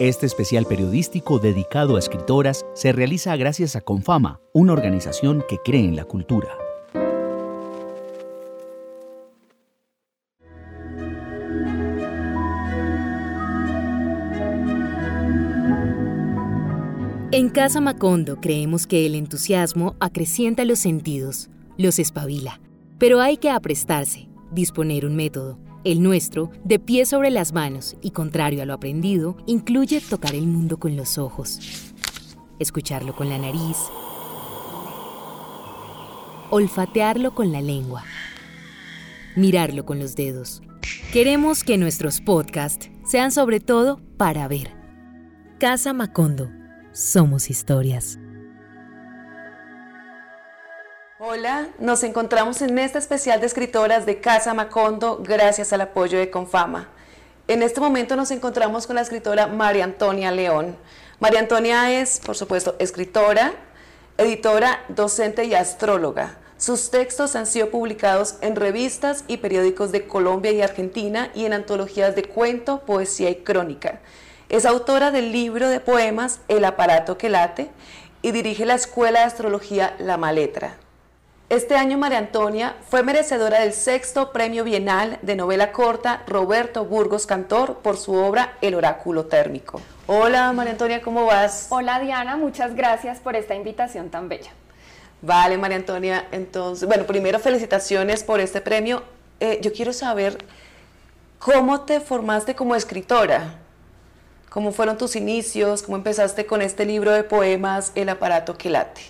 Este especial periodístico dedicado a escritoras se realiza gracias a Confama, una organización que cree en la cultura. En Casa Macondo creemos que el entusiasmo acrecienta los sentidos, los espabila, pero hay que aprestarse, disponer un método. El nuestro, de pie sobre las manos y contrario a lo aprendido, incluye tocar el mundo con los ojos, escucharlo con la nariz, olfatearlo con la lengua, mirarlo con los dedos. Queremos que nuestros podcasts sean sobre todo para ver. Casa Macondo. Somos historias. Hola, nos encontramos en este especial de escritoras de Casa Macondo gracias al apoyo de Confama. En este momento nos encontramos con la escritora María Antonia León. María Antonia es, por supuesto, escritora, editora, docente y astróloga. Sus textos han sido publicados en revistas y periódicos de Colombia y Argentina y en antologías de cuento, poesía y crónica. Es autora del libro de poemas El aparato que late y dirige la Escuela de Astrología La Maletra. Este año María Antonia fue merecedora del sexto premio bienal de novela corta Roberto Burgos Cantor por su obra El oráculo térmico. Hola María Antonia, ¿cómo vas? Hola Diana, muchas gracias por esta invitación tan bella. Vale María Antonia, entonces, bueno, primero felicitaciones por este premio. Eh, yo quiero saber cómo te formaste como escritora. ¿Cómo fueron tus inicios? ¿Cómo empezaste con este libro de poemas, El aparato que late?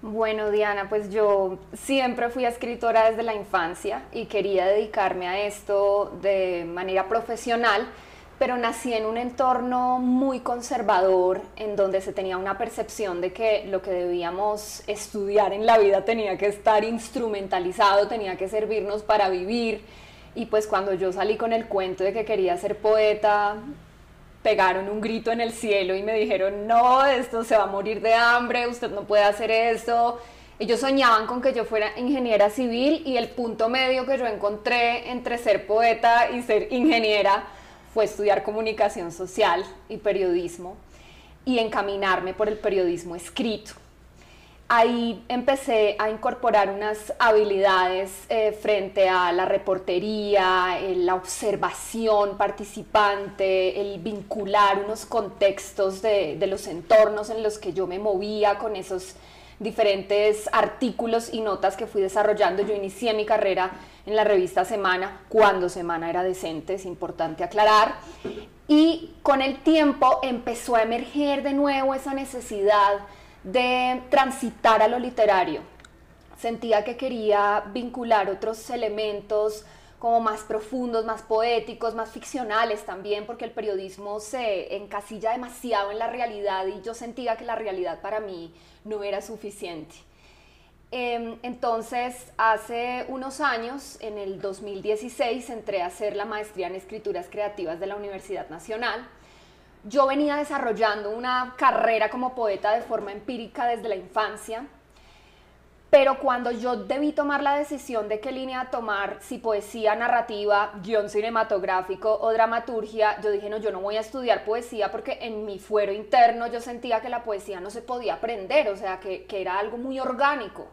Bueno, Diana, pues yo siempre fui escritora desde la infancia y quería dedicarme a esto de manera profesional, pero nací en un entorno muy conservador en donde se tenía una percepción de que lo que debíamos estudiar en la vida tenía que estar instrumentalizado, tenía que servirnos para vivir. Y pues cuando yo salí con el cuento de que quería ser poeta, pegaron un grito en el cielo y me dijeron, no, esto se va a morir de hambre, usted no puede hacer esto. Ellos soñaban con que yo fuera ingeniera civil y el punto medio que yo encontré entre ser poeta y ser ingeniera fue estudiar comunicación social y periodismo y encaminarme por el periodismo escrito ahí empecé a incorporar unas habilidades eh, frente a la reportería, eh, la observación participante, el vincular unos contextos de, de, los entornos en los que yo me movía con esos diferentes artículos y notas que fui desarrollando. Yo inicié mi carrera en la revista Semana, cuando Semana era decente, es importante aclarar. Y con el tiempo empezó a emerger de nuevo esa necesidad de transitar a lo literario. Sentía que quería vincular otros elementos como más profundos, más poéticos, más ficcionales también, porque el periodismo se encasilla demasiado en la realidad y yo sentía que la realidad para mí no era suficiente. Em, entonces, hace unos años, en el 2016, entré a hacer la maestría en escrituras creativas de la Universidad Nacional yo venía desarrollando una carrera como poeta de forma empírica desde la infancia, pero cuando yo debí tomar la decisión de qué línea tomar, si poesía narrativa, guion cinematográfico o dramaturgia, yo dije, no, yo no voy a estudiar poesía porque en mi fuero interno yo sentía que la poesía no se podía aprender, o sea, que, que era algo muy orgánico.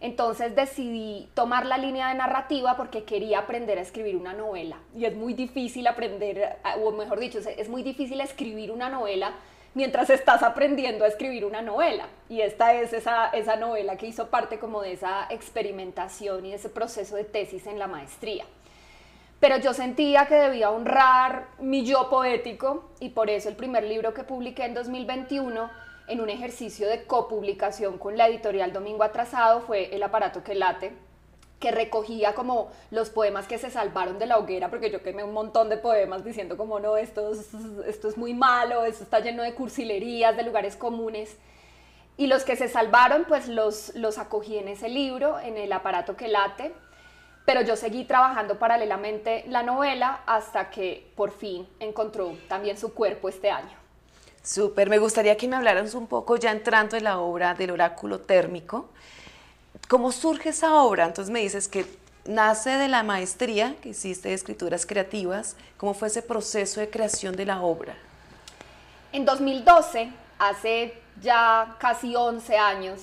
Entonces decidí tomar la línea de narrativa porque quería aprender a escribir una novela. Y es muy difícil aprender, o mejor dicho, es muy difícil escribir una novela mientras estás aprendiendo a escribir una novela. Y esta es esa, esa novela que hizo parte como de esa experimentación y ese proceso de tesis en la maestría. Pero yo sentía que debía honrar mi yo poético y por eso el primer libro que publiqué en 2021 en un ejercicio de copublicación con la editorial Domingo Atrasado fue El aparato que late, que recogía como los poemas que se salvaron de la hoguera, porque yo quemé un montón de poemas diciendo como no, esto es, esto es muy malo, esto está lleno de cursilerías, de lugares comunes. Y los que se salvaron, pues los, los acogí en ese libro, en el aparato que late, pero yo seguí trabajando paralelamente la novela hasta que por fin encontró también su cuerpo este año. Súper, me gustaría que me hablaras un poco ya entrando en la obra del oráculo térmico. ¿Cómo surge esa obra? Entonces me dices que nace de la maestría que hiciste de escrituras creativas. ¿Cómo fue ese proceso de creación de la obra? En 2012, hace ya casi 11 años,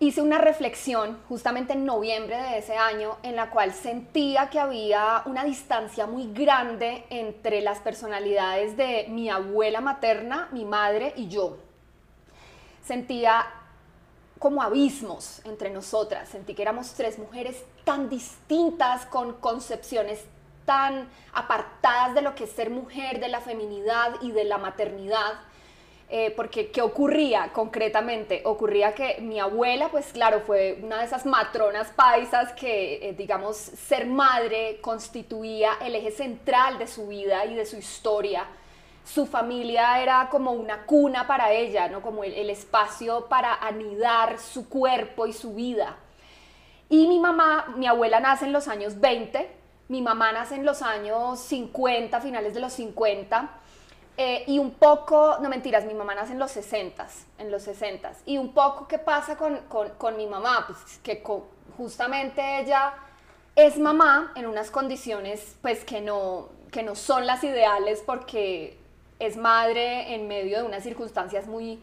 hice una reflexión justamente en noviembre de ese año en la cual sentía que había una distancia muy grande entre las personalidades de mi abuela materna, mi madre y yo. Sentía como abismos entre nosotras, sentí que éramos tres mujeres tan distintas, con concepciones tan apartadas de lo que es ser mujer, de la feminidad y de la maternidad eh, porque ¿qué ocurría concretamente? Ocurría que mi abuela, pues claro, fue una de esas matronas paisas que, eh, digamos, ser madre constituía el eje central de su vida y de su historia. Su familia era como una cuna para ella, ¿no? como el, espacio para anidar su cuerpo y su vida. Y mi mamá, mi abuela nace en los años 20, mi mamá nace en los años 50, finales de los 50 eh, y un poco, no mentiras, mi mamá nace en los 60, en los 60. Y un poco, ¿qué pasa con, con, mi mamá? Pues que justamente ella es mamá en unas condiciones pues que no, que no son las ideales porque es madre en medio de unas circunstancias muy,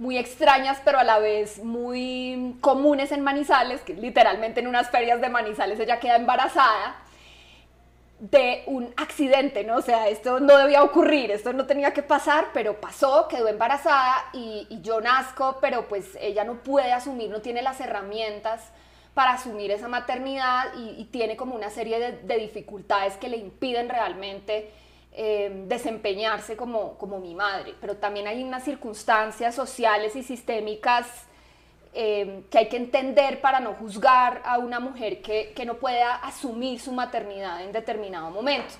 muy extrañas, pero a la vez muy comunes en Manizales, que literalmente en unas ferias de Manizales ella queda embarazada de un accidente, ¿no? O sea, esto no debía ocurrir, esto no tenía que pasar, pero pasó, quedó embarazada y, yo nazco, pero pues ella no puede asumir, no tiene las herramientas para asumir esa maternidad y, tiene como una serie de, dificultades que le impiden realmente eh, desempeñarse como, como mi madre. Pero también hay unas circunstancias sociales y sistémicas Em, que hay que entender para no juzgar a una mujer que, que no pueda asumir su maternidad en determinado momento.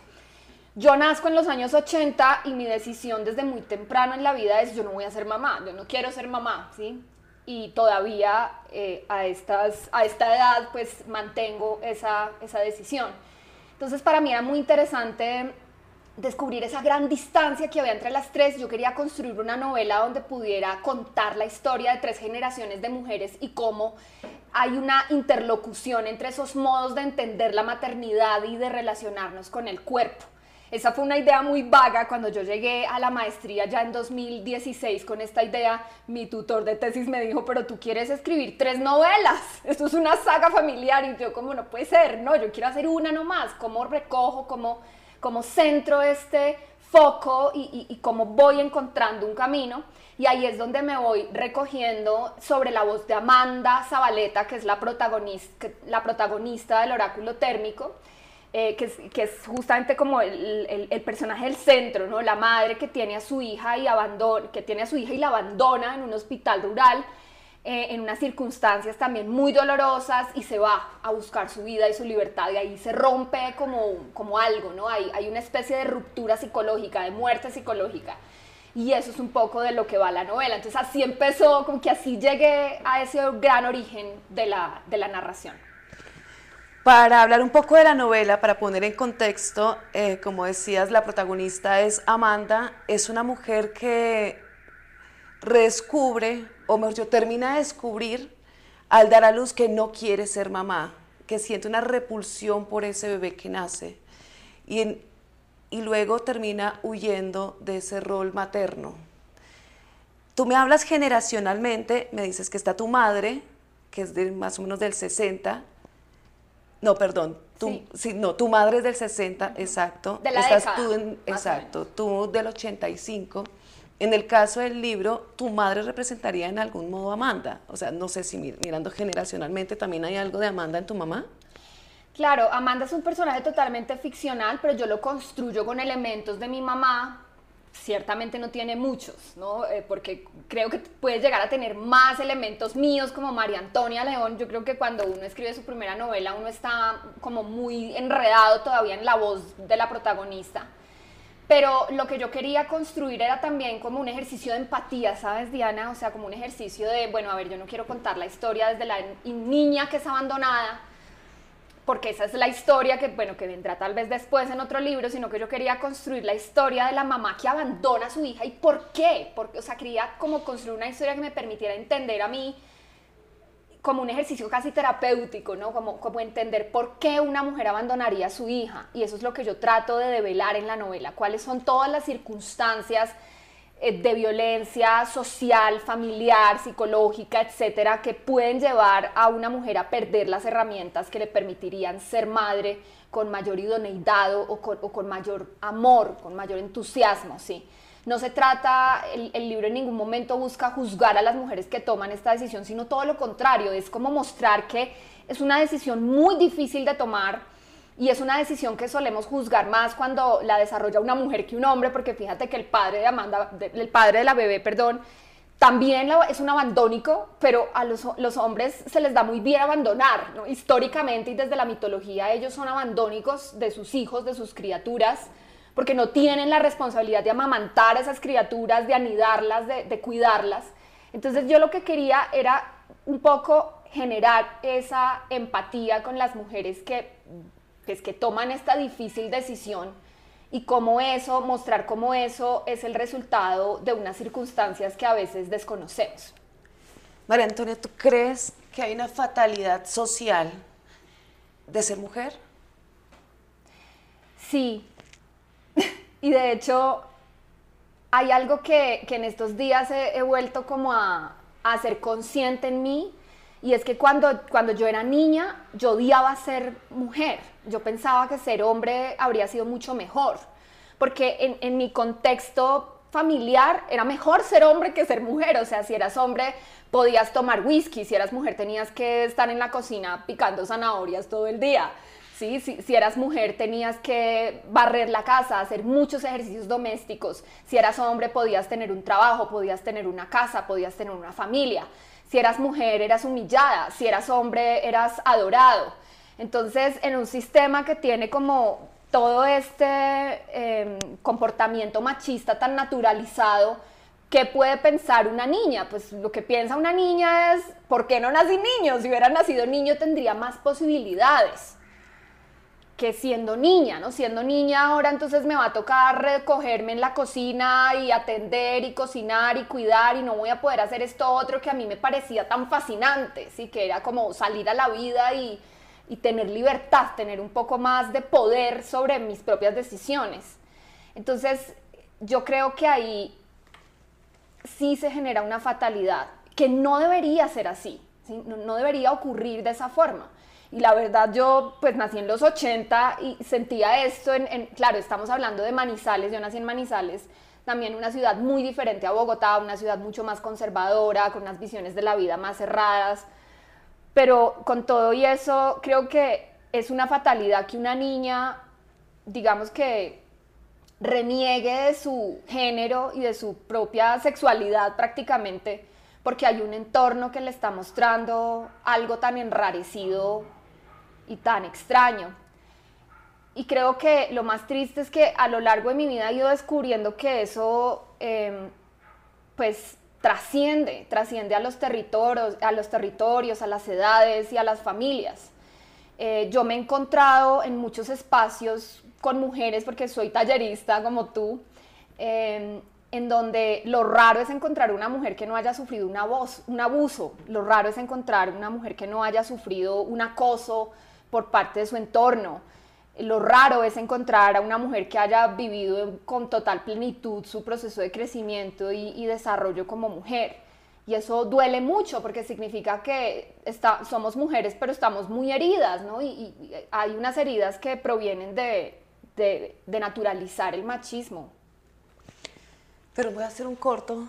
Yo nazco en los años 80 y mi decisión desde muy temprano en la vida es yo no voy a ser mamá, yo no quiero ser mamá, ¿sí? Y todavía eh, a, estas, a esta edad pues mantengo esa, esa decisión. Entonces para mí era muy interesante descubrir esa gran distancia que había entre las tres. Yo quería construir una novela donde pudiera contar la historia de tres generaciones de mujeres y cómo hay una interlocución entre esos modos de entender la maternidad y de relacionarnos con el cuerpo. Esa fue una idea muy vaga cuando yo llegué a la maestría ya en 2016 con esta idea. Mi tutor de tesis me dijo, pero tú quieres escribir tres novelas. Esto es una saga familiar y yo como no puede ser, no, yo quiero hacer una nomás. ¿Cómo recojo? ¿Cómo como centro este foco y, cómo voy encontrando un camino. Y ahí es donde me voy recogiendo sobre la voz de Amanda Zabaleta, que es la protagonista, la protagonista del oráculo térmico, eh, que, es, justamente como el, el, personaje del centro, ¿no? la madre que tiene a su hija y abandona, que tiene a su hija y la abandona en un hospital rural eh, en unas circunstancias también muy dolorosas y se va a buscar su vida y su libertad y ahí se rompe como, como algo, ¿no? Hay, hay una especie de ruptura psicológica, de muerte psicológica. Y eso es un poco de lo que va la novela. Entonces así empezó, como que así llegué a ese gran origen de la, de la narración. Para hablar un poco de la novela, para poner en contexto, eh, como decías, la protagonista es Amanda, es una mujer que redescubre, o mejor dicho, termina de descubrir al dar a luz que no quiere ser mamá, que siente una repulsión por ese bebé que nace. Y, y luego termina huyendo de ese rol materno. Tú me hablas generacionalmente, me dices que está tu madre, que es de más o menos del 60. No, perdón, tú, sí. no, tu madre es del 60, exacto. De la Estás década, tú en, exacto, tú del 85. En el caso del libro, tu madre representaría en algún modo a Amanda. O sea, no sé si mirando generacionalmente también hay algo de Amanda en tu mamá. Claro, Amanda es un personaje totalmente ficcional, pero yo lo construyo con elementos de mi mamá. Ciertamente no tiene muchos, ¿no? Eh, porque creo que puede llegar a tener más elementos míos como María Antonia León. Yo creo que cuando uno escribe su primera novela, uno está como muy enredado todavía en la voz de la protagonista pero lo que yo quería construir era también como un ejercicio de empatía, ¿sabes, Diana? O sea, como un ejercicio de, bueno, a ver, yo no quiero contar la historia desde la niña que es abandonada, porque esa es la historia que, bueno, que vendrá tal vez después en otro libro, sino que yo quería construir la historia de la mamá que abandona a su hija y por qué, porque, o sea, quería como construir una historia que me permitiera entender a mí como un ejercicio casi terapéutico, ¿no? Como, como entender por qué una mujer abandonaría a su hija. Y eso es lo que yo trato de develar en la novela, cuáles son todas las circunstancias eh, de violencia social, familiar, psicológica, etcétera, que pueden llevar a una mujer a perder las herramientas que le permitirían ser madre con mayor idoneidad o con, mayor amor, con mayor entusiasmo, ¿sí? No se trata, el, libro en ningún momento busca juzgar a las mujeres que toman esta decisión, sino todo lo contrario, es como mostrar que es una decisión muy difícil de tomar, y es una decisión que solemos juzgar más cuando la desarrolla una mujer que un hombre, porque fíjate que el padre de Amanda, el padre de la bebé, perdón, también es un abandónico, pero a los, hombres se les da muy bien abandonar, históricamente y desde la mitología ellos son abandónicos de sus hijos, de sus criaturas, porque no tienen la responsabilidad de amamantar a esas criaturas, de anidarlas, de, de cuidarlas. Entonces yo lo que quería era un poco generar esa empatía con las mujeres que es que toman esta difícil decisión y cómo eso, mostrar cómo eso es el resultado de unas circunstancias que a veces desconocemos. María Antonia, ¿tú crees que hay una fatalidad social de ser mujer? Sí, y de hecho hay algo que, en estos días he, vuelto como a, a ser consciente en mí y es que cuando, cuando yo era niña, yo odiaba ser mujer. Yo pensaba que ser hombre habría sido mucho mejor. Porque en, en mi contexto familiar era mejor ser hombre que ser mujer. O sea, si eras hombre podías tomar whisky, si eras mujer tenías que estar en la cocina picando zanahorias todo el día. ¿Sí? Si, eras mujer tenías que barrer la casa, hacer muchos ejercicios domésticos. Si eras hombre podías tener un trabajo, podías tener una casa, podías tener una familia. Si eras mujer, eras humillada. Si eras hombre, eras adorado. Entonces, en un sistema que tiene como todo este em, comportamiento machista tan naturalizado, ¿qué puede pensar una niña? Pues lo que piensa una niña es, ¿por qué no nací niño? Si hubiera nacido niño tendría más posibilidades que siendo niña, ¿no? Siendo niña ahora entonces me va a tocar recogerme en la cocina y atender y cocinar y cuidar y no voy a poder hacer esto otro que a mí me parecía tan fascinante, ¿sí? Que era como salir a la vida y, y tener libertad, tener un poco más de poder sobre mis propias decisiones. Entonces, yo creo que ahí sí se genera una fatalidad, que no debería ser así, no, no debería ocurrir de esa forma. Y la verdad yo pues nací en los 80 y sentía esto en, claro, estamos hablando de Manizales, yo nací en Manizales, también una ciudad muy diferente a Bogotá, una ciudad mucho más conservadora, con unas visiones de la vida más cerradas. Pero con todo y eso, creo que es una fatalidad que una niña, digamos que reniegue de su género y de su propia sexualidad prácticamente, porque hay un entorno que le está mostrando algo tan enrarecido y tan extraño. Y creo que lo más triste es que a lo largo de mi vida he ido descubriendo que eso, em, pues, trasciende, trasciende a los territorios, a los territorios, a las edades y a las familias. Eh, yo me he encontrado en muchos espacios con mujeres, porque soy tallerista como tú, em, en donde lo raro es encontrar una mujer que no haya sufrido una voz, un abuso, lo raro es encontrar una mujer que no haya sufrido un acoso, por parte de su entorno. Lo raro es encontrar a una mujer que haya vivido con total plenitud su proceso de crecimiento y, desarrollo como mujer. Y eso duele mucho porque significa que está, somos mujeres pero estamos muy heridas, ¿no? Y, hay unas heridas que provienen de, de, naturalizar el machismo. Pero voy a hacer un corto.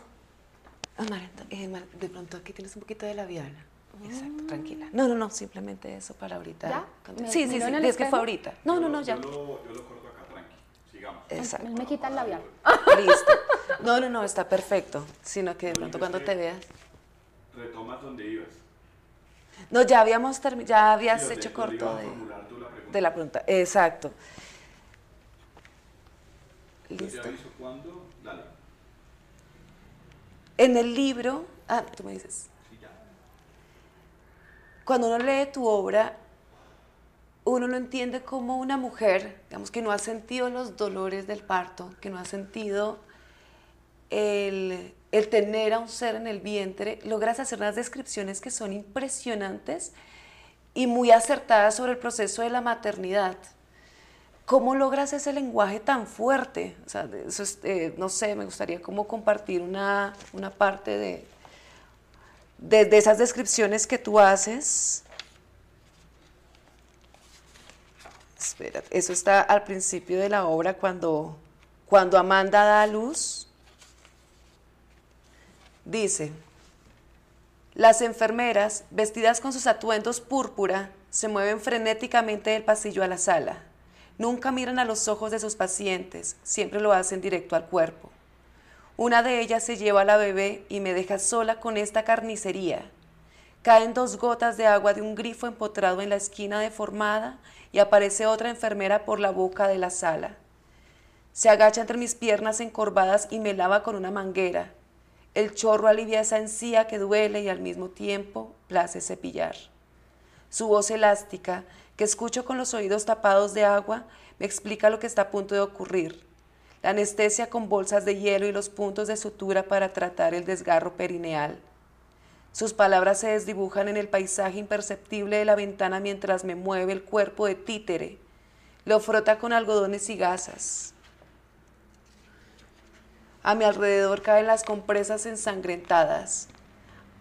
Eh, de pronto aquí tienes un poquito de labial. Exacto, tranquila. No, no, no, simplemente eso para ahorita. ¿Ya? Sí, sí, sí, es que fue ahorita. No, no, no, ya. Yo lo, yo lo corto acá, tranqui. Sigamos. Exacto. Me quita el labial. Listo. No, no, no, está perfecto. Sino que de pronto cuando te veas. Retomas donde ibas. No, ya habíamos terminado, ya habías hecho corto de, de la pregunta. Exacto. Listo. ¿Cuándo? Dale. En el libro, ah, tú me dices cuando uno lee tu obra, uno no entiende cómo una mujer, digamos que no ha sentido los dolores del parto, que no ha sentido el, tener a un ser en el vientre, logras hacer unas descripciones que son impresionantes y muy acertadas sobre el proceso de la maternidad. ¿Cómo logras ese lenguaje tan fuerte? O sea, eso eh, no sé, me gustaría como compartir una, una parte de, de, esas descripciones que tú haces. Eso está al principio de la obra cuando, cuando Amanda da a luz. Dice, las enfermeras, vestidas con sus atuendos púrpura, se mueven frenéticamente del pasillo a la sala. Nunca miran a los ojos de sus pacientes, siempre lo hacen directo al cuerpo. Una de ellas se lleva a la bebé y me deja sola con esta carnicería. Caen dos gotas de agua de un grifo empotrado en la esquina deformada y aparece otra enfermera por la boca de la sala. Se agacha entre mis piernas encorvadas y me lava con una manguera. El chorro alivia esa encía que duele y al mismo tiempo place cepillar. Su voz elástica que escucho con los oídos tapados de agua, me explica lo que está a punto de ocurrir. La anestesia con bolsas de hielo y los puntos de sutura para tratar el desgarro perineal. Sus palabras se desdibujan en el paisaje imperceptible de la ventana mientras me mueve el cuerpo de títere. Lo frota con algodones y gasas. A mi alrededor caen las compresas ensangrentadas.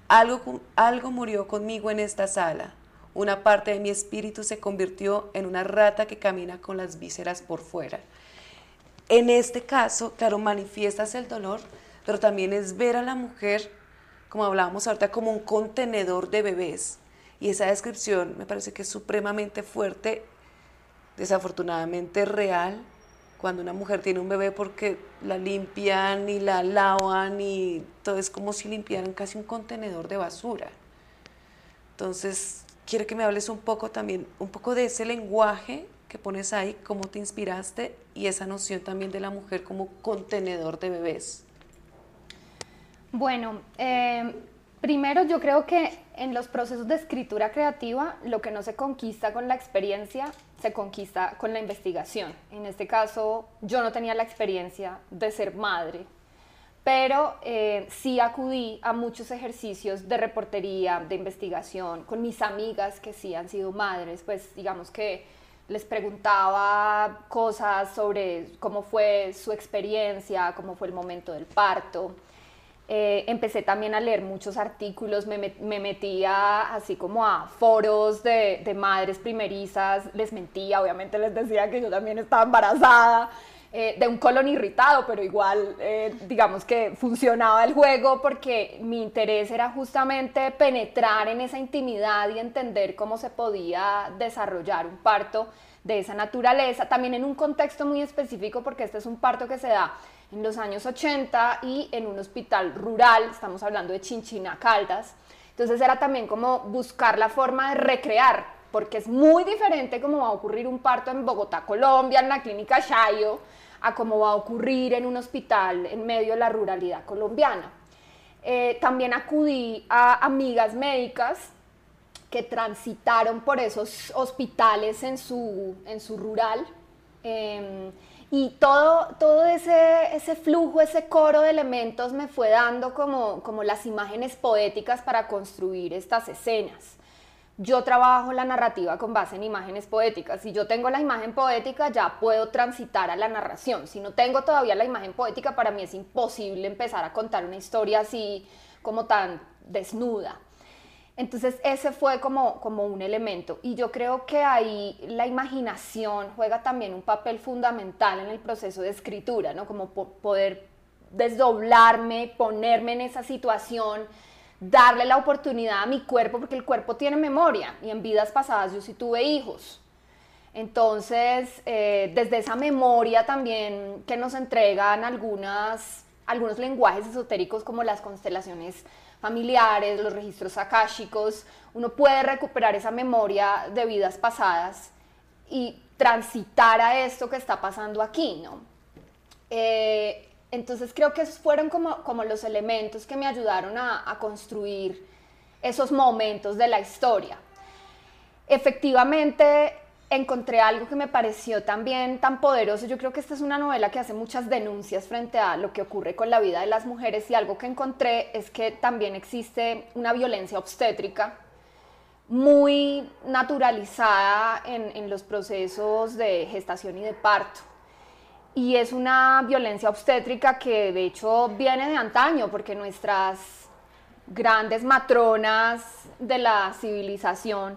Algo, algo murió conmigo en esta sala. Una parte de mi espíritu se convirtió en una rata que camina con las vísceras por fuera. En este caso, claro, manifiestas el dolor, pero también es ver a la mujer, como hablábamos ahorita, como un contenedor de bebés. Y esa descripción me parece que es supremamente fuerte, desafortunadamente real, cuando una mujer tiene un bebé porque la limpian y la lavan y todo es como si limpiaran casi un contenedor de basura. Entonces, quiero que me hables un poco también, un poco de ese lenguaje que pones ahí, cómo te inspiraste y esa noción también de la mujer como contenedor de bebés. Bueno, eh, primero yo creo que en los procesos de escritura creativa lo que no se conquista con la experiencia se conquista con la investigación. En este caso yo no tenía la experiencia de ser madre, pero eh, sí acudí a muchos ejercicios de reportería, de investigación, con mis amigas que sí han sido madres, pues digamos que les preguntaba cosas sobre cómo fue su experiencia, cómo fue el momento del parto. Eh, empecé también a leer muchos artículos, me, me metía así como a foros de, de madres primerizas, les mentía, obviamente les decía que yo también estaba embarazada, eh, de un colon irritado, pero igual eh, digamos que funcionaba el juego porque mi interés era justamente penetrar en esa intimidad y entender cómo se podía desarrollar un parto de esa naturaleza, también en un contexto muy específico porque este es un parto que se da en los años 80 y en un hospital rural, estamos hablando de Chinchina Caldas, entonces era también como buscar la forma de recrear porque es muy diferente cómo va a ocurrir un parto en Bogotá, Colombia, en la clínica Shayo, a cómo va a ocurrir en un hospital en medio de la ruralidad colombiana. Eh, también acudí a amigas médicas que transitaron por esos hospitales en su, en su rural. Em, y todo, todo ese, ese, flujo, ese coro de elementos me fue dando como, como las imágenes poéticas para construir estas escenas yo trabajo la narrativa con base en imágenes poéticas. Si yo tengo la imagen poética, ya puedo transitar a la narración. Si no tengo todavía la imagen poética, para mí es imposible empezar a contar una historia así como tan desnuda. Entonces ese fue como, como un elemento. Y yo creo que ahí la imaginación juega también un papel fundamental en el proceso de escritura, ¿no? Como poder desdoblarme, ponerme en esa situación darle la oportunidad a mi cuerpo, porque el cuerpo tiene memoria y en vidas pasadas yo sí tuve hijos. Entonces, eh, desde esa memoria también que nos entregan algunas, algunos lenguajes esotéricos como las constelaciones familiares, los registros akáshicos, uno puede recuperar esa memoria de vidas pasadas y transitar a esto que está pasando aquí, ¿no? Eh, entonces creo que esos fueron como, los elementos que me ayudaron a, construir esos momentos de la historia. Efectivamente, encontré algo que me pareció también tan poderoso. Yo creo que esta es una novela que hace muchas denuncias frente a lo que ocurre con la vida de las mujeres y algo que encontré es que también existe una violencia obstétrica muy naturalizada en los procesos de gestación y de parto. Y es una violencia obstétrica que de hecho viene de antaño, porque nuestras grandes matronas de la civilización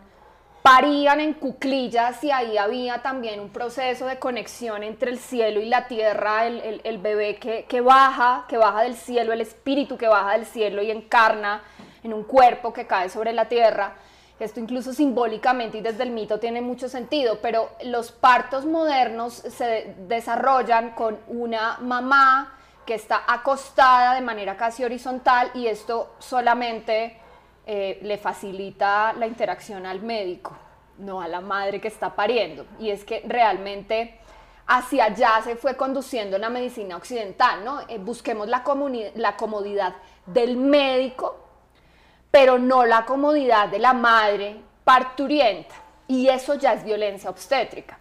parían en cuclillas y ahí había también un proceso de conexión entre el cielo y la tierra, el, bebé que, baja, que baja del cielo, el espíritu que baja del cielo y encarna en un cuerpo que cae sobre la tierra. Esto incluso simbólicamente y desde el mito tiene mucho sentido, pero los partos modernos se desarrollan con una mamá que está acostada de manera casi horizontal y esto solamente eh, le facilita la interacción al médico, no a la madre que está pariendo. Y es que realmente hacia allá se fue conduciendo la medicina occidental, ¿no? Eh, busquemos la, la comodidad del médico, pero no la comodidad de la madre parturienta. Y eso ya es violencia obstétrica.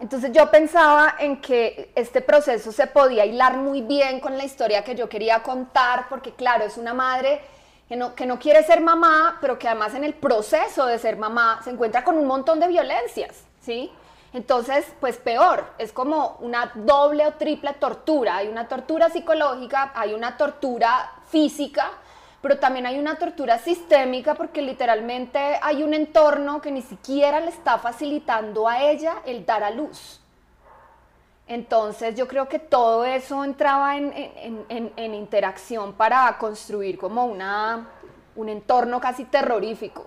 Entonces yo pensaba en que este proceso se podía hilar muy bien con la historia que yo quería contar, porque claro, es una madre que no, que no quiere ser mamá, pero que además en el proceso de ser mamá se encuentra con un montón de violencias, ¿sí? Entonces, pues peor, es como una doble o triple tortura. Hay una tortura psicológica, hay una tortura física, pero también hay una tortura sistémica porque literalmente hay un entorno que ni siquiera le está facilitando a ella el dar a luz. Entonces yo creo que todo eso entraba en, interacción para construir como una, un entorno casi terrorífico.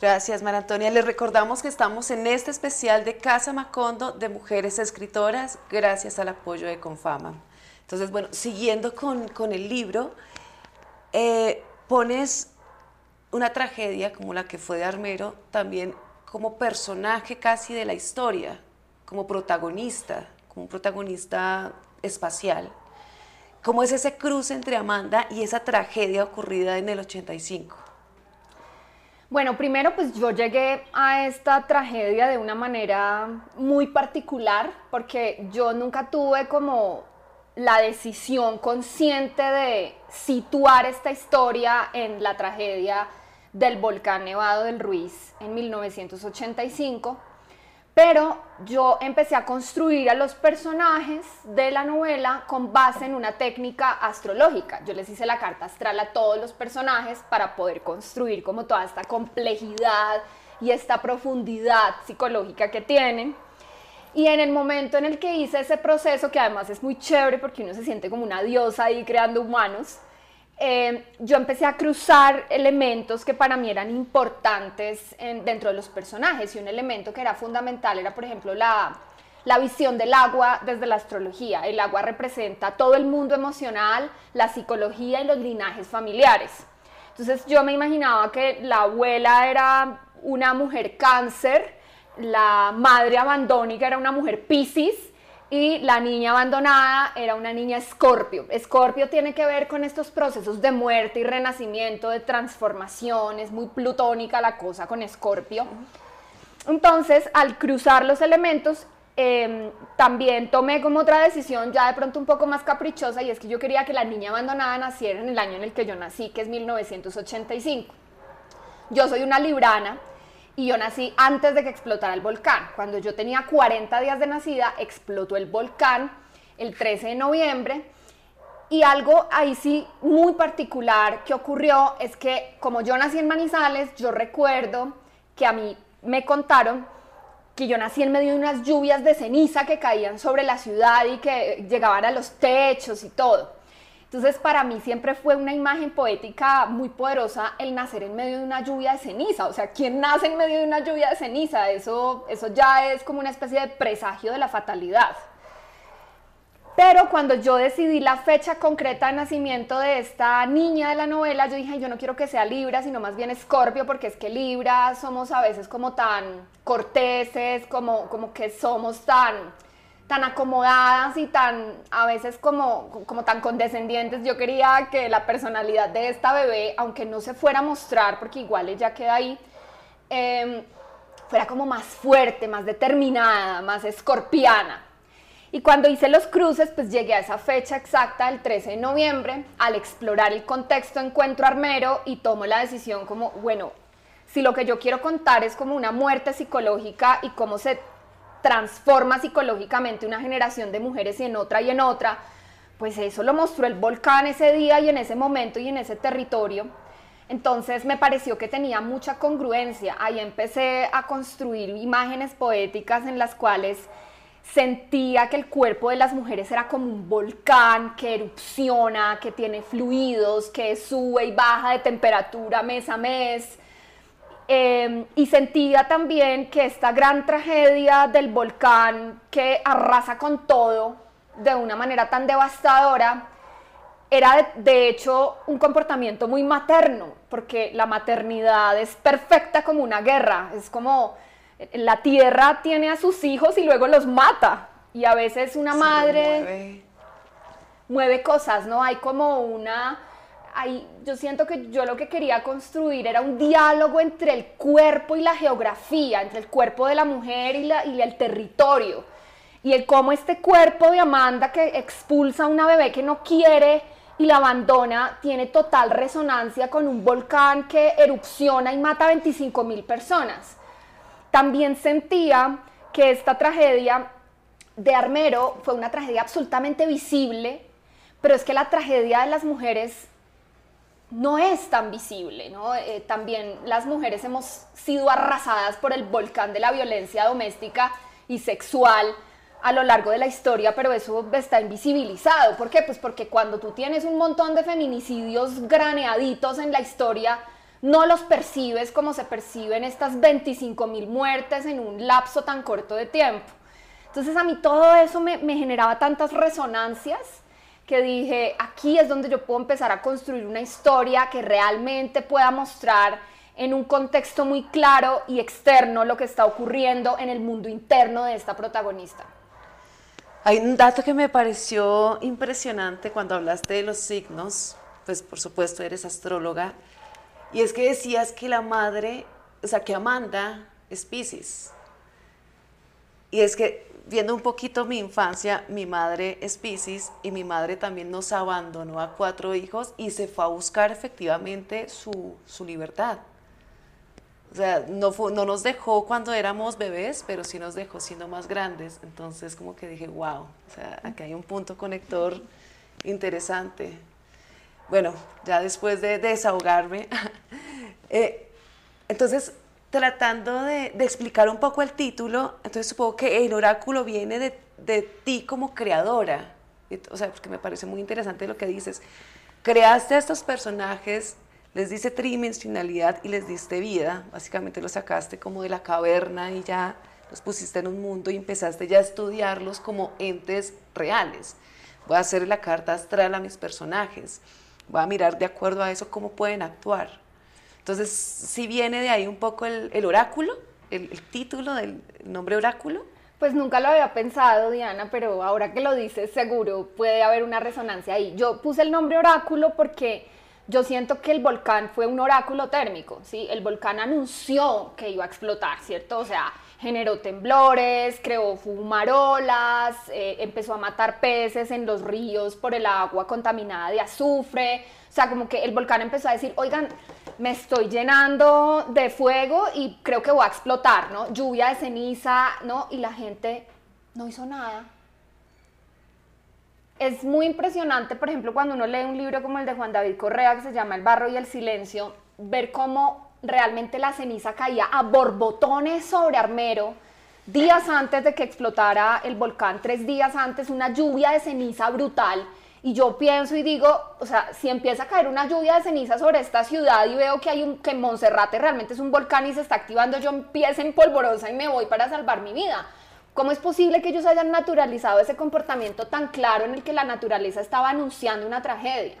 Gracias, María Antonia. Les recordamos que estamos en este especial de Casa Macondo de Mujeres Escritoras, gracias al apoyo de Confama. Entonces, bueno, siguiendo con, el libro, eh, pones una tragedia como la que fue de Armero también como personaje casi de la historia, como protagonista, como protagonista espacial. ¿Cómo es ese cruce entre Amanda y esa tragedia ocurrida en el 85? Bueno, primero pues yo llegué a esta tragedia de una manera muy particular porque yo nunca tuve como la decisión consciente de situar esta historia en la tragedia del volcán Nevado del Ruiz en 1985 pero yo empecé a construir a los personajes de la novela con base en una técnica astrológica. Yo les hice la carta astral a todos los personajes para poder construir como toda esta complejidad y esta profundidad psicológica que tienen. Y en el momento en el que hice ese proceso, que además es muy chévere porque uno se siente como una diosa ahí creando humanos, eh, yo empecé a cruzar elementos que para mí eran importantes dentro de los personajes y un elemento que era fundamental era, por ejemplo, la, la visión del agua desde la astrología. El agua representa todo el mundo emocional, la psicología y los linajes familiares. Entonces yo me imaginaba que la abuela era una mujer cáncer, la madre abandónica era una mujer piscis y la niña abandonada era una niña escorpio. Escorpio tiene que ver con estos procesos de muerte y renacimiento, de transformación, es muy plutónica la cosa con escorpio. Entonces, al cruzar los elementos, em, también tomé como otra decisión ya de pronto un poco más caprichosa y es que yo quería que la niña abandonada naciera en el año en el que yo nací, que es 1985. Yo soy una librana y yo nací antes de que explotara el volcán. Cuando yo tenía 40 días de nacida, explotó el volcán el 13 de noviembre. Y algo ahí sí muy particular que ocurrió es que como yo nací en Manizales, yo recuerdo que a mí me contaron que yo nací en medio de unas lluvias de ceniza que caían sobre la ciudad y que llegaban a los techos y todo. Entonces, para mí siempre fue una imagen poética muy poderosa el nacer en medio de una lluvia de ceniza. O sea, ¿quién nace en medio de una lluvia de ceniza? Eso, eso ya es como una especie de presagio de la fatalidad. Pero cuando yo decidí la fecha concreta de nacimiento de esta niña de la novela, yo dije, yo no quiero que sea Libra, sino más bien Escorpio, porque es que Libra somos a veces como tan corteses, como, como que somos tan tan acomodadas y tan, a veces como, como tan condescendientes. Yo quería que la personalidad de esta bebé, aunque no se fuera a mostrar, porque igual ella queda ahí, em, fuera como más fuerte, más determinada, más escorpiana. Y cuando hice los cruces, pues llegué a esa fecha exacta, el 13 de noviembre, al explorar el contexto encuentro armero y tomo la decisión como, bueno, si lo que yo quiero contar es como una muerte psicológica y cómo se transforma psicológicamente una generación de mujeres y en otra y en otra, pues eso lo mostró el volcán ese día y en ese momento y en ese territorio. Entonces me pareció que tenía mucha congruencia. Ahí empecé a construir imágenes poéticas en las cuales sentía que el cuerpo de las mujeres era como un volcán que erupciona, que tiene fluidos, que sube y baja de temperatura mes a mes. Em, y sentía también que esta gran tragedia del volcán que arrasa con todo de una manera tan devastadora era de, hecho un comportamiento muy materno, porque la maternidad es perfecta como una guerra, es como la tierra tiene a sus hijos y luego los mata. Y a veces una madre mueve. cosas, ¿no? Hay como una... Yo siento que yo lo que quería construir era un diálogo entre el cuerpo y la geografía, entre el cuerpo de la mujer y, y el territorio. Y el cómo este cuerpo de Amanda que expulsa a una bebé que no quiere y la abandona tiene total resonancia con un volcán que erupciona y mata a 25 mil personas también sentía que esta tragedia de Armero fue una tragedia absolutamente visible, pero es que la tragedia de las mujeres no es tan visible, ¿no? Eh, también las mujeres hemos sido arrasadas por el volcán de la violencia doméstica y sexual a lo largo de la historia, pero eso está invisibilizado. ¿Por qué? Pues porque cuando tú tienes un montón de feminicidios graneaditos en la historia, no los percibes como se perciben estas 25 mil muertes en un lapso tan corto de tiempo. Entonces a mí todo eso me, generaba tantas resonancias que dije, aquí es donde yo puedo empezar a construir una historia que realmente pueda mostrar en un contexto muy claro y externo lo que está ocurriendo en el mundo interno de esta protagonista. Hay un dato que me pareció impresionante cuando hablaste de los signos, pues por supuesto eres astróloga, y es que decías que la madre, o sea, que Amanda es Pisces. Y es que viendo un poquito mi infancia, mi madre es Pisces y mi madre también nos abandonó a cuatro hijos y se fue a buscar efectivamente su, libertad. O sea, no, no nos dejó cuando éramos bebés, pero sí nos dejó siendo más grandes. Entonces como que dije, wow, o sea, aquí hay un punto conector interesante bueno, ya después de, desahogarme, eh, entonces tratando de, explicar un poco el título, entonces supongo que el oráculo viene de, ti como creadora, o sea, porque me parece muy interesante lo que dices. Creaste a estos personajes, les diste tridimensionalidad y les diste vida, básicamente los sacaste como de la caverna y ya los pusiste en un mundo y empezaste ya a estudiarlos como entes reales. Voy a hacer la carta astral a mis personajes voy a mirar de acuerdo a eso cómo pueden actuar. Entonces, si viene de ahí un poco el, oráculo, el, título del nombre oráculo. Pues nunca lo había pensado, Diana, pero ahora que lo dices, seguro puede haber una resonancia ahí. Yo puse el nombre oráculo porque yo siento que el volcán fue un oráculo térmico, ¿sí? El volcán anunció que iba a explotar, ¿cierto? O sea, generó temblores, creó fumarolas, eh, empezó a matar peces en los ríos por el agua contaminada de azufre. O sea, como que el volcán empezó a decir, oigan, me estoy llenando de fuego y creo que voy a explotar, ¿no? Lluvia de ceniza, ¿no? Y la gente no hizo nada. Es muy impresionante, por ejemplo, cuando uno lee un libro como el de Juan David Correa que se llama El barro y el silencio, ver cómo realmente la ceniza caía a borbotones sobre Armero días antes de que explotara el volcán, tres días antes, una lluvia de ceniza brutal. Y yo pienso y digo, o sea, si empieza a caer una lluvia de ceniza sobre esta ciudad y veo que hay un que Monserrate realmente es un volcán y se está activando, yo empiezo en polvorosa y me voy para salvar mi vida. ¿Cómo es posible que ellos hayan naturalizado ese comportamiento tan claro en el que la naturaleza estaba anunciando una tragedia?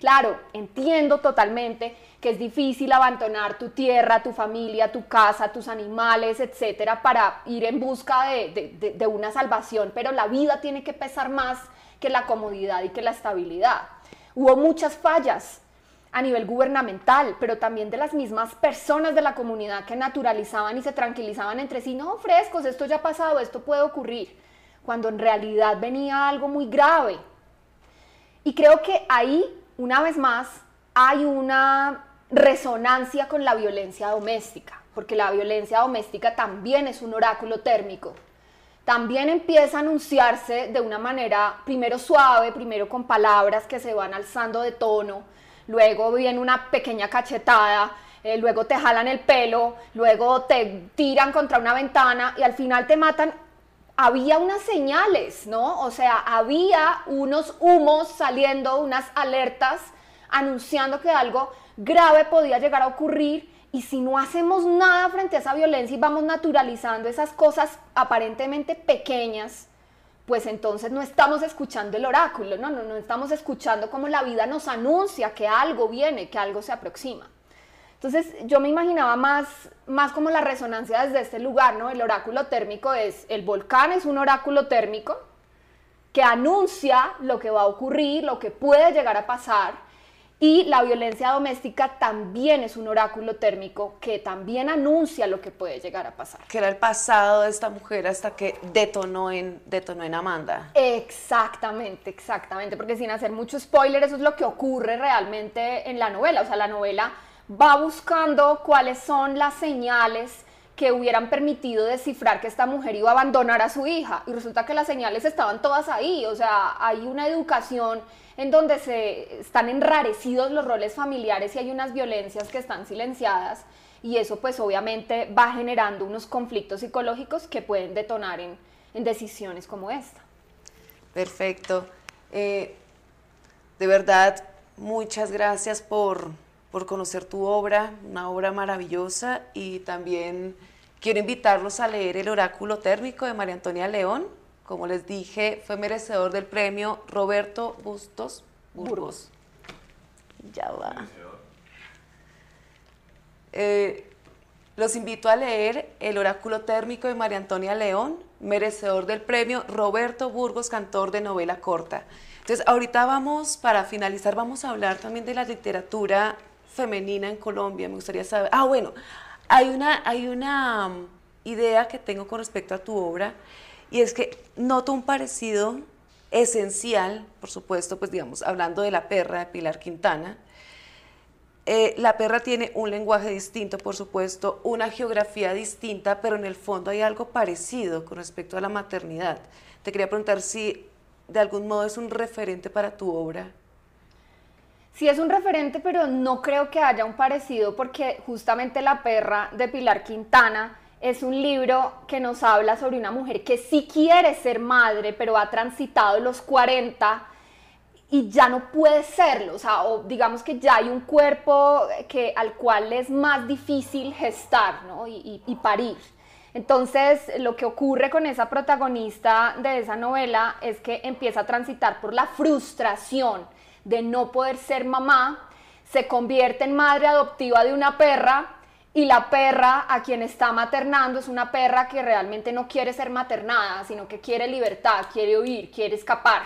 Claro, entiendo totalmente que es difícil abandonar tu tierra, tu familia, tu casa, tus animales, etcétera, para ir en busca de, una salvación, pero la vida tiene que pesar más que la comodidad y que la estabilidad. Hubo muchas fallas a nivel gubernamental, pero también de las mismas personas de la comunidad que naturalizaban y se tranquilizaban entre sí, no, frescos, esto ya ha pasado, esto puede ocurrir. cuando en realidad venía algo muy grave. Y creo que ahí, una vez más, hay una resonancia con la violencia doméstica, porque la violencia doméstica también es un oráculo térmico. También empieza a anunciarse de una manera primero suave, primero con palabras que se van alzando de tono, luego viene una pequeña cachetada, eh, luego te jalan el pelo, luego te tiran contra una ventana y al final te matan. Había unas señales, ¿no? O sea, había unos humos saliendo, unas alertas anunciando que algo grave podía llegar a ocurrir y si no hacemos nada frente a esa violencia y vamos naturalizando esas cosas aparentemente pequeñas, pues entonces no estamos escuchando el oráculo, no, no, no estamos escuchando cómo la vida nos anuncia que algo viene, que algo se aproxima. Entonces yo me imaginaba más, más como la resonancia desde este lugar, ¿no? El oráculo térmico es, el volcán es un oráculo térmico que anuncia lo que va a ocurrir, lo que puede llegar a pasar, y la violencia doméstica también es un oráculo térmico que también anuncia lo que puede llegar a pasar. Que era el pasado de esta mujer hasta que detonó en, detonó en Amanda. Exactamente, exactamente, porque sin hacer mucho spoiler, eso es lo que ocurre realmente en la novela. O sea, la novela va buscando cuáles son las señales que hubieran permitido descifrar que esta mujer iba a abandonar a su hija. Y resulta que las señales estaban todas ahí. O sea, hay una educación en donde se están enrarecidos los roles familiares y hay unas violencias que están silenciadas y eso pues obviamente va generando unos conflictos psicológicos que pueden detonar en, decisiones como esta. Perfecto. Eh, de verdad, muchas gracias por, por conocer tu obra, una obra maravillosa y también quiero invitarlos a leer El oráculo térmico de María Antonia León como les dije, fue merecedor del premio Roberto Bustos Burgos. Ya va. Eh, los invito a leer El oráculo térmico de María Antonia León, merecedor del premio Roberto Burgos, cantor de novela corta. Entonces, ahorita vamos, para finalizar, vamos a hablar también de la literatura femenina en Colombia. Me gustaría saber. Ah, bueno, hay una, hay una um, idea que tengo con respecto a tu obra y es que noto un parecido esencial, por supuesto, pues digamos, hablando de la perra de Pilar Quintana. Eh, la perra tiene un lenguaje distinto, por supuesto, una geografía distinta, pero en el fondo hay algo parecido con respecto a la maternidad. Te quería preguntar si de algún modo es un referente para tu obra. Sí es un referente, pero no creo que haya un parecido porque justamente la perra de Pilar Quintana es un libro que nos habla sobre una mujer que sí quiere ser madre, pero ha transitado los 40 y ya no puede serlo, o sea, digamos que ya hay un cuerpo que, al cual es más difícil gestar y, y parir. Entonces, lo que ocurre con esa protagonista de esa novela es que empieza a transitar por la frustración de no poder ser mamá, se convierte en madre adoptiva de una perra, y la perra a quien está maternando es una perra que realmente no quiere ser maternada, sino que quiere libertad, quiere huir, quiere escapar.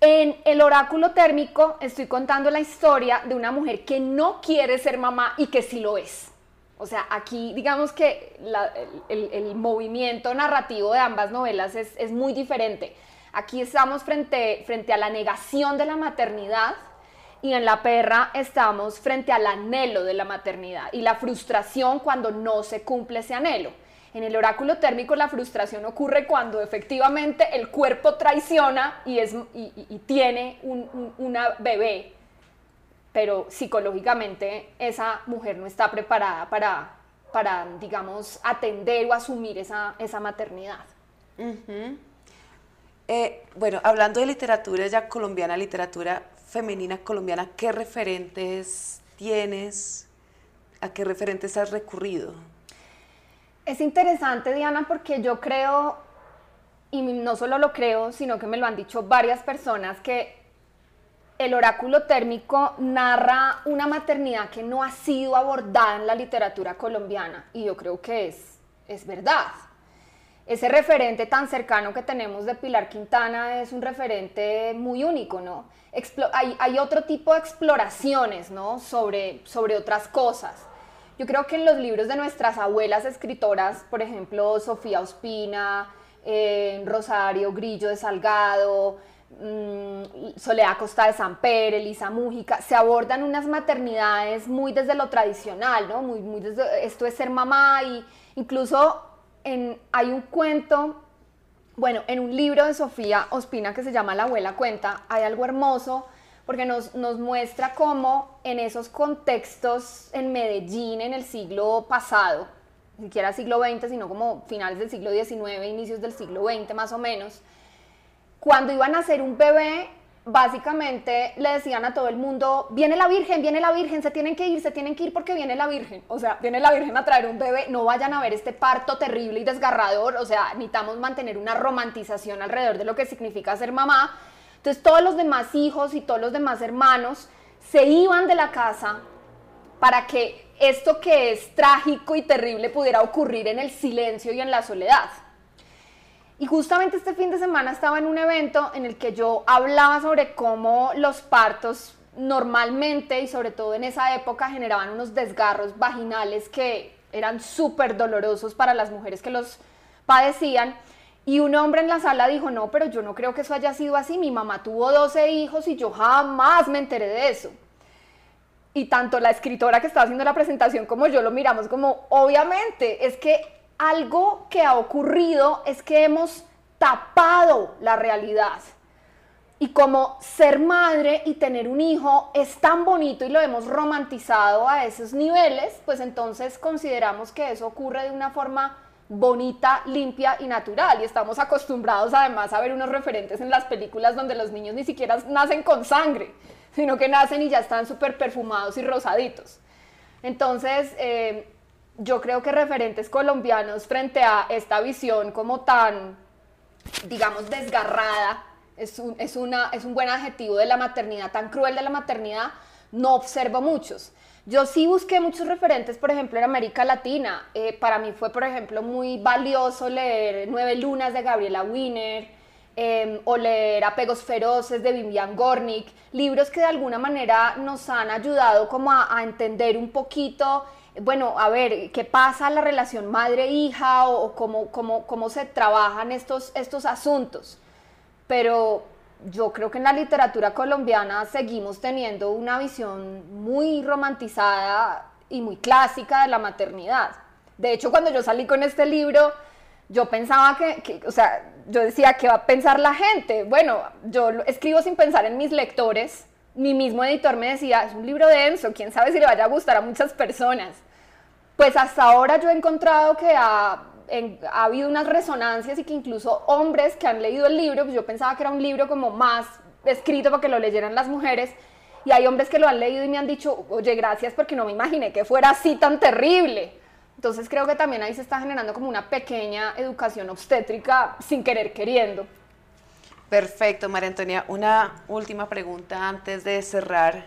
En el oráculo térmico estoy contando la historia de una mujer que no quiere ser mamá y que sí lo es. O sea, aquí digamos que el, movimiento narrativo de ambas novelas es, es, muy diferente. Aquí estamos frente, frente a la negación de la maternidad, y en la perra estamos frente al anhelo de la maternidad y la frustración cuando no se cumple ese anhelo. En el oráculo térmico la frustración ocurre cuando efectivamente el cuerpo traiciona y, es, y, tiene una bebé, pero psicológicamente esa mujer no está preparada para, para digamos, atender o asumir esa, esa maternidad. Eh, bueno, hablando de literatura ya colombiana, literatura femenina colombiana, ¿qué referentes tienes? ¿A qué referentes has recurrido? Es interesante, Diana, porque yo creo, y no solo lo creo, sino que me lo han dicho varias personas, que el oráculo térmico narra una maternidad que no ha sido abordada en la literatura colombiana, y yo creo que es, es verdad ese referente tan cercano que tenemos de Pilar Quintana es un referente muy único, ¿no? hay, otro tipo de exploraciones, ¿no? Sobre, sobre otras cosas. Yo creo que en los libros de nuestras abuelas escritoras, por ejemplo, Sofía Ospina, eh, Rosario Grillo de Salgado, mm, Soledad Costa de San Pedro, Elisa Mújica, se abordan unas maternidades muy desde lo tradicional, ¿no? Muy, muy desde, esto es ser mamá y incluso en, hay un cuento, bueno, en un libro de Sofía Ospina que se llama La abuela cuenta, hay algo hermoso porque nos, nos muestra cómo en esos contextos en Medellín en el siglo pasado, ni siquiera siglo XX, sino como finales del siglo XIX, inicios del siglo XX más o menos, cuando iban a hacer un bebé, básicamente le decían a todo el mundo, viene la Virgen, viene la Virgen, se tienen que ir, se tienen que ir porque viene la Virgen. O sea, viene la Virgen a traer un bebé, no vayan a ver este parto terrible y desgarrador, o sea, necesitamos mantener una romantización alrededor de lo que significa ser mamá. Entonces todos los demás hijos y todos los demás hermanos se iban de la casa para que esto que es trágico y terrible pudiera ocurrir en el silencio y en la soledad. Y justamente este fin de semana estaba en un evento en el que yo hablaba sobre cómo los partos normalmente y sobre todo en esa época generaban unos desgarros vaginales que eran súper dolorosos para las mujeres que los padecían. Y un hombre en la sala dijo, no, pero yo no creo que eso haya sido así. Mi mamá tuvo 12 hijos y yo jamás me enteré de eso y tanto la escritora que estaba haciendo la presentación como yo lo miramos como, obviamente, es que algo que ha ocurrido es que hemos tapado la realidad. Y como ser madre y tener un hijo es tan bonito y lo hemos romantizado a esos niveles, pues entonces consideramos que eso ocurre de una forma bonita, limpia y natural. Y estamos acostumbrados además a ver unos referentes en las películas donde los niños ni siquiera nacen con sangre sino que nacen y ya están súper perfumados y rosaditos. Entonces, eh, yo creo que referentes colombianos frente a esta visión como tan, digamos, desgarrada, es un, es, una, es un buen adjetivo de la maternidad, tan cruel de la maternidad, no observo muchos. Yo sí busqué muchos referentes, por ejemplo, en América Latina. Eh, para mí fue, por ejemplo, muy valioso leer Nueve Lunas de Gabriela Wiener, Em, o leer Apegos Feroces de Vivian Gornick, libros que de alguna manera nos han ayudado como a, entender un poquito, bueno, a ver, qué pasa la relación madre-hija o, cómo, cómo, cómo, se trabajan estos, estos asuntos. Pero yo creo que en la literatura colombiana seguimos teniendo una visión muy romantizada y muy clásica de la maternidad. De hecho, cuando yo salí con este libro, yo pensaba que, o sea, yo decía, ¿qué va a pensar la gente? Bueno, yo escribo sin pensar en mis lectores. Mi mismo editor me decía, es un libro denso, quién sabe si le vaya a gustar a muchas personas. Pues hasta ahora yo he encontrado que ha, ha habido unas resonancias y que incluso hombres que han leído el libro, pues yo pensaba que era un libro como más escrito para que lo leyeran las mujeres, y hay hombres que lo han leído y me han dicho, oye, gracias porque no me imaginé que fuera así tan terrible. Entonces creo que también ahí se está generando como una pequeña educación obstétrica sin querer queriendo. Perfecto, María Antonia. Una última pregunta antes de cerrar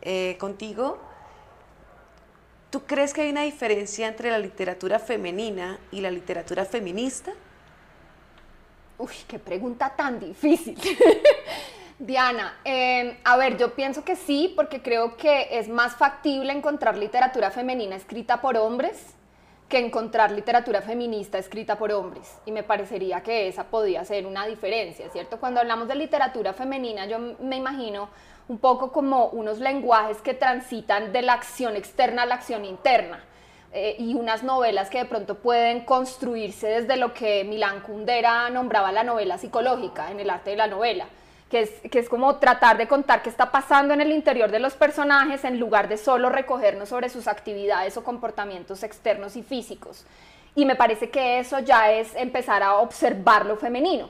eh, contigo. ¿Tú crees que hay una diferencia entre la literatura femenina y la literatura feminista? Uy, qué pregunta tan difícil. Diana, em, a ver, yo pienso que sí, porque creo que es más factible encontrar literatura femenina escrita por hombres que encontrar literatura feminista escrita por hombres. Y me parecería que esa podría ser una diferencia, ¿cierto? Cuando hablamos de literatura femenina, yo me imagino un poco como unos lenguajes que transitan de la acción externa a la acción interna. Eh, y unas novelas que de pronto pueden construirse desde lo que Milán Kundera nombraba la novela psicológica en el arte de la novela que es, que es como tratar de contar qué está pasando en el interior de los personajes en lugar de solo recogernos sobre sus actividades o comportamientos externos y físicos. Y me parece que eso ya es empezar a observar lo femenino.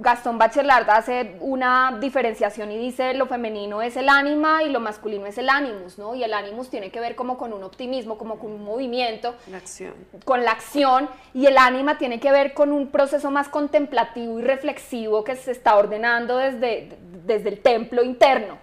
Gastón Bachelard hace una diferenciación y dice lo femenino es el ánima y lo masculino es el animus, ¿no? Y el animus tiene que ver como con un optimismo, como con un movimiento, la acción. con la acción, y el ánima tiene que ver con un proceso más contemplativo y reflexivo que se está ordenando desde, desde el templo interno.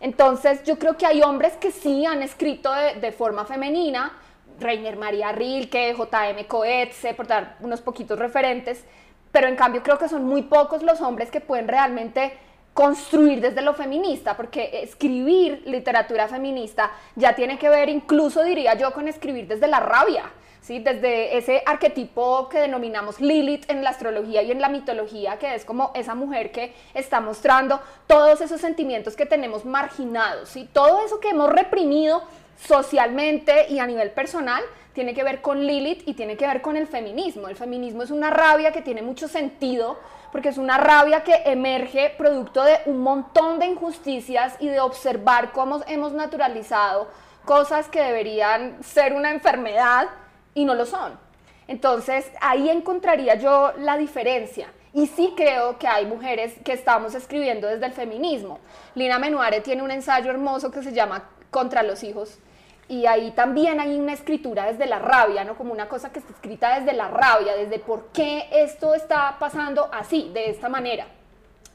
Entonces yo creo que hay hombres que sí han escrito de, de forma femenina, Reiner María Rilke, J.M. Coetze, por dar unos poquitos referentes, pero en cambio creo que son muy pocos los hombres que pueden realmente construir desde lo feminista, porque escribir literatura feminista ya tiene que ver incluso, diría yo, con escribir desde la rabia, ¿sí? Desde ese arquetipo que denominamos Lilith en la astrología y en la mitología, que es como esa mujer que está mostrando todos esos sentimientos que tenemos marginados, ¿sí? Todo eso que hemos reprimido socialmente y a nivel personal tiene que ver con Lilith y tiene que ver con el feminismo. El feminismo es una rabia que tiene mucho sentido porque es una rabia que emerge producto de un montón de injusticias y de observar cómo hemos naturalizado cosas que deberían ser una enfermedad y no lo son. Entonces ahí encontraría yo la diferencia. Y sí creo que hay mujeres que estamos escribiendo desde el feminismo. Lina Menuare tiene un ensayo hermoso que se llama Contra los hijos. Y ahí también hay una escritura desde la rabia, ¿no? Como una cosa que está escrita desde la rabia, desde por qué esto está pasando así, de esta manera.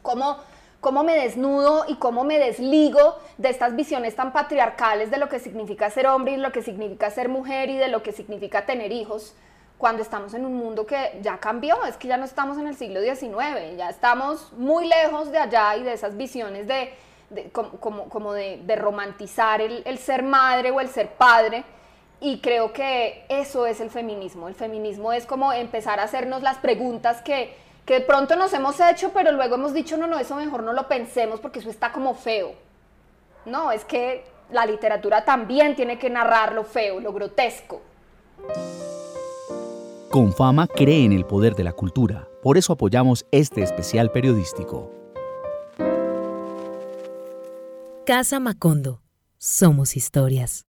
Cómo cómo me desnudo y cómo me desligo de estas visiones tan patriarcales de lo que significa ser hombre y lo que significa ser mujer y de lo que significa tener hijos cuando estamos en un mundo que ya cambió, es que ya no estamos en el siglo XIX, ya estamos muy lejos de allá y de esas visiones de, como, de, romantizar el, ser madre o el ser padre. Y creo que eso es el feminismo. El feminismo es como empezar a hacernos las preguntas que, que de pronto nos hemos hecho, pero luego hemos dicho, no, no, eso mejor no lo pensemos porque eso está como feo. No, es que la literatura también tiene que narrar lo feo, lo grotesco. Confama cree en el poder de la cultura, por eso apoyamos este especial periodístico. Casa Macondo. Somos historias.